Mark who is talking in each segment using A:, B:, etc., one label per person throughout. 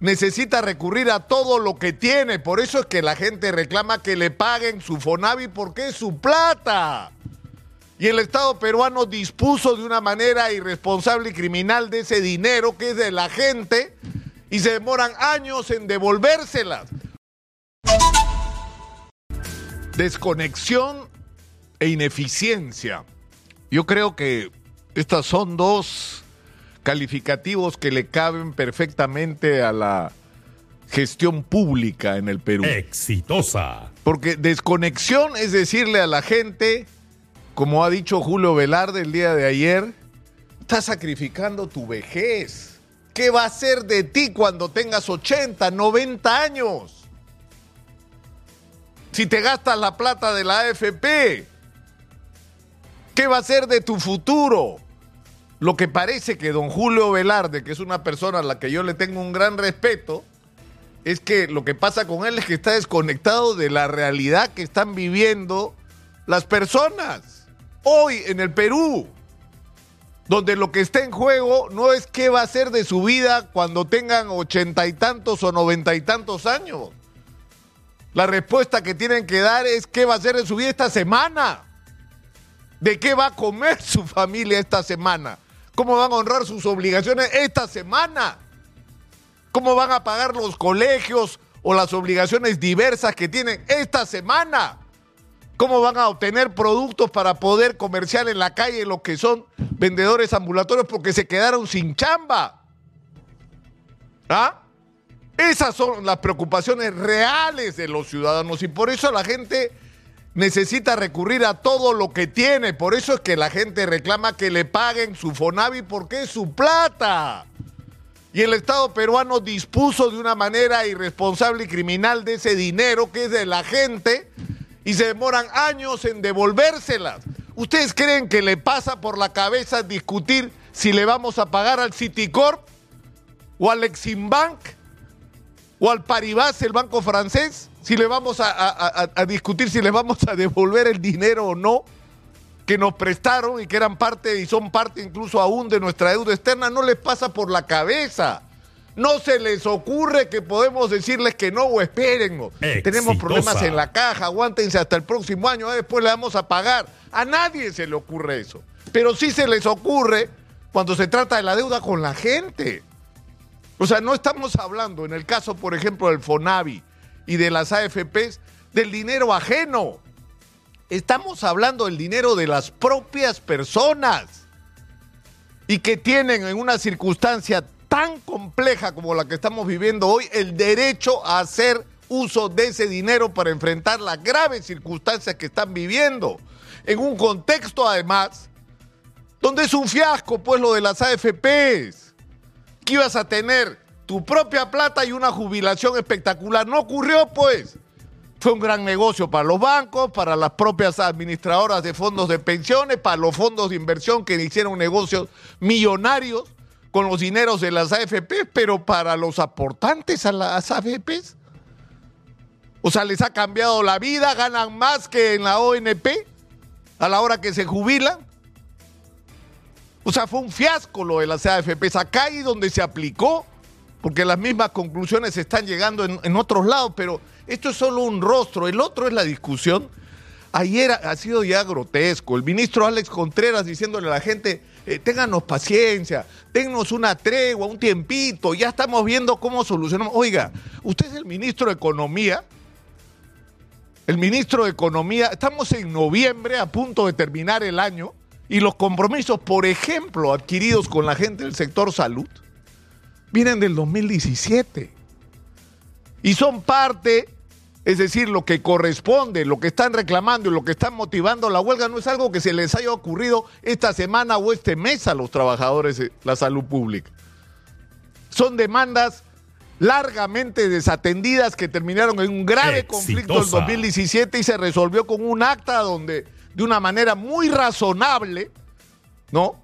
A: necesita recurrir a todo lo que tiene. Por eso es que la gente reclama que le paguen su Fonavi porque es su plata. Y el Estado peruano dispuso de una manera irresponsable y criminal de ese dinero que es de la gente y se demoran años en devolvérselas. Desconexión e ineficiencia. Yo creo que estas son dos calificativos que le caben perfectamente a la gestión pública en el Perú.
B: Exitosa.
A: Porque desconexión es decirle a la gente, como ha dicho Julio Velarde el día de ayer, estás sacrificando tu vejez. ¿Qué va a ser de ti cuando tengas 80, 90 años? Si te gastas la plata de la AFP, ¿qué va a ser de tu futuro? Lo que parece que don Julio Velarde, que es una persona a la que yo le tengo un gran respeto, es que lo que pasa con él es que está desconectado de la realidad que están viviendo las personas hoy en el Perú, donde lo que está en juego no es qué va a ser de su vida cuando tengan ochenta y tantos o noventa y tantos años. La respuesta que tienen que dar es qué va a ser de su vida esta semana. ¿De qué va a comer su familia esta semana? ¿Cómo van a honrar sus obligaciones esta semana? ¿Cómo van a pagar los colegios o las obligaciones diversas que tienen esta semana? ¿Cómo van a obtener productos para poder comerciar en la calle los que son vendedores ambulatorios porque se quedaron sin chamba? ¿Ah? Esas son las preocupaciones reales de los ciudadanos y por eso la gente necesita recurrir a todo lo que tiene. Por eso es que la gente reclama que le paguen su Fonavi porque es su plata. Y el Estado peruano dispuso de una manera irresponsable y criminal de ese dinero que es de la gente y se demoran años en devolvérselas. ¿Ustedes creen que le pasa por la cabeza discutir si le vamos a pagar al Citicorp o al Eximbank o al Paribas, el banco francés? Si le vamos a, a- a discutir si les vamos a devolver el dinero o no que nos prestaron y que eran parte y son parte incluso aún de nuestra deuda externa, no les pasa por la cabeza. No se les ocurre que podemos decirles que no o espérennos. Tenemos problemas en la caja, aguántense hasta el próximo año, ah, después le vamos a pagar. A nadie se le ocurre eso. Pero sí se les ocurre cuando se trata de la deuda con la gente. O sea, no estamos hablando, en el caso, por ejemplo, del FONAVI y de las AFPs, del dinero ajeno. Estamos hablando del dinero de las propias personas y que tienen en una circunstancia tan compleja como la que estamos viviendo hoy el derecho a hacer uso de ese dinero para enfrentar las graves circunstancias que están viviendo. En un contexto, además, donde es un fiasco, pues, lo de las AFPs que ibas a tener tu propia plata y una jubilación espectacular. No ocurrió, pues. Fue un gran negocio para los bancos, para las propias administradoras de fondos de pensiones, para los fondos de inversión que hicieron negocios millonarios con los dineros de las AFP, pero para los aportantes a las AFPs. O sea, les ha cambiado la vida, ganan más que en la ONP a la hora que se jubilan. O sea, fue un fiasco lo de las AFPs. Acá ahí donde se aplicó, porque las mismas conclusiones están llegando en, otros lados, pero esto es solo un rostro. El otro es la discusión. Ayer ha, sido ya grotesco. El ministro Alex Contreras diciéndole a la gente, eh, ténganos paciencia, ténnos una tregua, un tiempito, ya estamos viendo cómo solucionamos. Oiga, usted es el ministro de Economía. El ministro de Economía, estamos en noviembre a punto de terminar el año y los compromisos, por ejemplo, adquiridos con la gente del sector salud, vienen del 2017. Y son parte, es decir, lo que corresponde, lo que están reclamando y lo que están motivando la huelga no es algo que se les haya ocurrido esta semana o este mes a los trabajadores de la salud pública. Son demandas largamente desatendidas que terminaron en un grave conflicto en
B: Exitosa.
A: 2017 y se resolvió con un acta donde de una manera muy razonable, ¿no?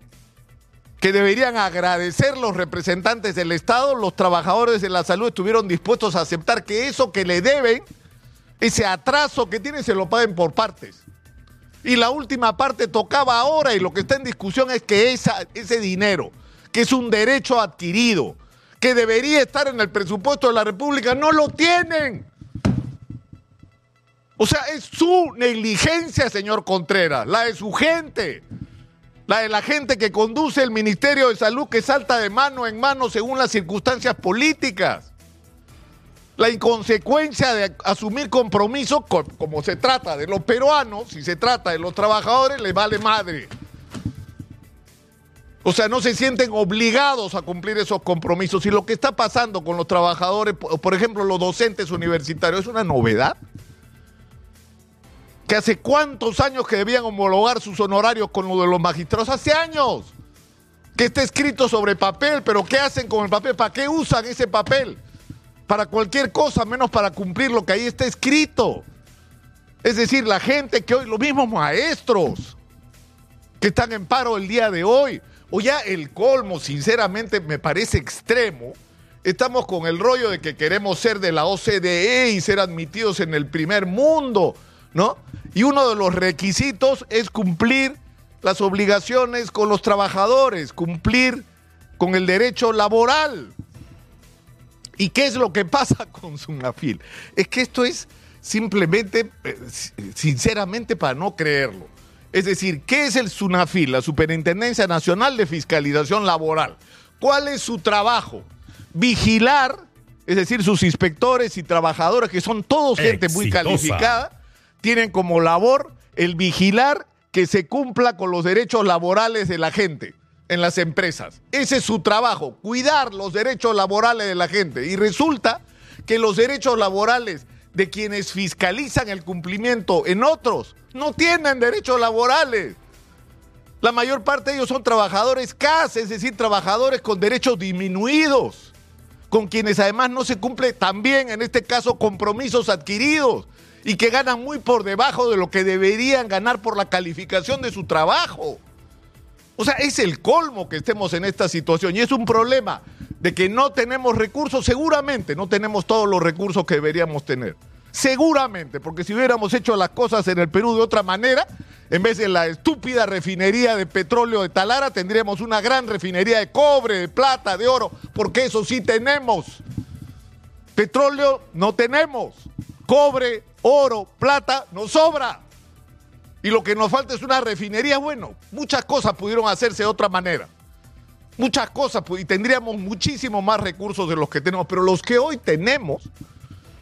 A: Que deberían agradecer los representantes del Estado, los trabajadores de la salud estuvieron dispuestos a aceptar que eso que le deben, ese atraso que tienen, se lo paguen por partes. Y la última parte tocaba ahora y lo que está en discusión es que esa, ese dinero, que es un derecho adquirido, que debería estar en el presupuesto de la República, no lo tienen. O sea, es su negligencia, señor Contreras, la de su gente, la de la gente que conduce el Ministerio de Salud que salta de mano en mano según las circunstancias políticas. La inconsecuencia de asumir compromisos como se trata de los peruanos, si se trata de los trabajadores, les vale madre. O sea, no se sienten obligados a cumplir esos compromisos. Y lo que está pasando con los trabajadores, por ejemplo, los docentes universitarios, es una novedad hace cuántos años que debían homologar sus honorarios con lo de los magistrados, hace años, que está escrito sobre papel, pero ¿qué hacen con el papel? ¿Para qué usan ese papel? Para cualquier cosa, menos para cumplir lo que ahí está escrito. Es decir, la gente que hoy, los mismos maestros que están en paro el día de hoy, o ya el colmo, sinceramente, me parece extremo. Estamos con el rollo de que queremos ser de la OCDE y ser admitidos en el primer mundo. ¿No? Y uno de los requisitos es cumplir las obligaciones con los trabajadores, cumplir con el derecho laboral. ¿Y qué es lo que pasa con Sunafil? Es que esto es simplemente, eh, sinceramente, para no creerlo. Es decir, ¿qué es el SUNAFIL, la Superintendencia Nacional de Fiscalización Laboral? ¿Cuál es su trabajo? Vigilar, es decir, sus inspectores y trabajadores, que son todos gente muy calificada, tienen como labor el vigilar que se cumpla con los derechos laborales de la gente en las empresas. Ese es su trabajo, cuidar los derechos laborales de la gente. Y resulta que los derechos laborales de quienes fiscalizan el cumplimiento en otros no tienen derechos laborales. La mayor parte de ellos son trabajadores CAS, es decir, trabajadores con derechos disminuidos, con quienes además no se cumple también, en este caso, compromisos adquiridos y que ganan muy por debajo de lo que deberían ganar por la calificación de su trabajo. O sea, es el colmo que estemos en esta situación y es un problema de que no tenemos recursos, seguramente no tenemos todos los recursos que deberíamos tener. Seguramente, porque si hubiéramos hecho las cosas en el Perú de otra manera, en vez de la estúpida refinería de petróleo de Talara, tendríamos una gran refinería de cobre, de plata, de oro, porque eso sí tenemos. Petróleo no tenemos. Cobre, oro, plata, nos sobra. Y lo que nos falta es una refinería. Bueno, muchas cosas pudieron hacerse de otra manera. Muchas cosas, y tendríamos muchísimo más recursos de los que tenemos, pero los que hoy tenemos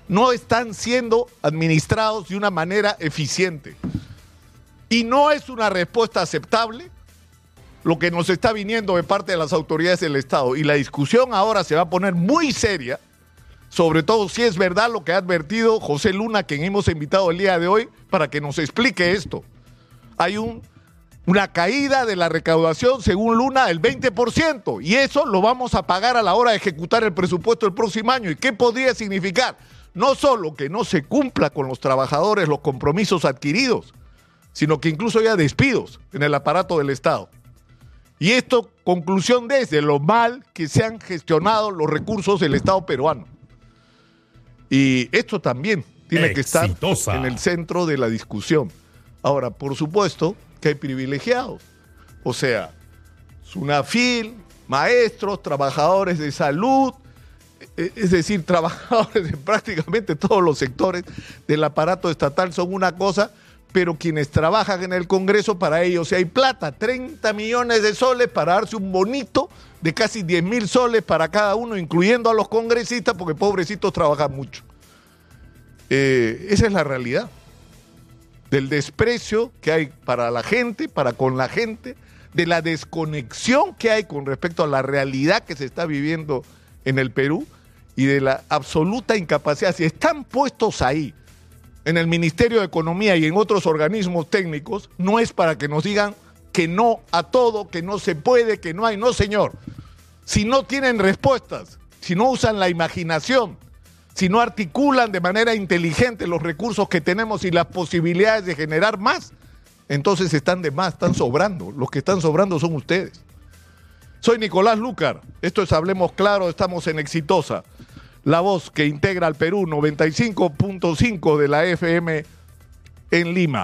A: no están siendo administrados de una manera eficiente. Y no es una respuesta aceptable lo que nos está viniendo de parte de las autoridades del Estado. Y la discusión ahora se va a poner muy seria sobre todo si es verdad lo que ha advertido José Luna, quien hemos invitado el día de hoy, para que nos explique esto. Hay un, una caída de la recaudación, según Luna, del 20%, y eso lo vamos a pagar a la hora de ejecutar el presupuesto del próximo año. ¿Y qué podría significar? No solo que no se cumpla con los trabajadores los compromisos adquiridos, sino que incluso haya despidos en el aparato del Estado. Y esto, conclusión desde lo mal que se han gestionado los recursos del Estado peruano. Y esto también tiene que estar en el centro de la discusión. Ahora, por supuesto que hay privilegiados. O sea, SUNAFIL, maestros, trabajadores de salud, e, es decir, trabajadores de prácticamente todos los sectores del aparato estatal son una cosa, pero quienes trabajan en el Congreso, para ellos si hay plata, 30 millones de soles para darse un bonito de casi 10 mil soles para cada uno, incluyendo a los congresistas, porque pobrecitos trabajan mucho. Eh, esa es la realidad del desprecio que hay para la gente, para con la gente, de la desconexión que hay con respecto a la realidad que se está viviendo en el Perú y de la absoluta incapacidad. Si están puestos ahí, en el Ministerio de Economía y en otros organismos técnicos, no es para que nos digan que no a todo, que no se puede, que no hay. No, señor. Si no tienen respuestas, si no usan la imaginación, si no articulan de manera inteligente los recursos que tenemos y las posibilidades de generar más, entonces están de más, están sobrando. Los que están sobrando son ustedes. Soy Nicolás Lucar. Esto es Hablemos Claro, estamos en Exitosa. La voz que integra al Perú 95.5 de la FM en Lima.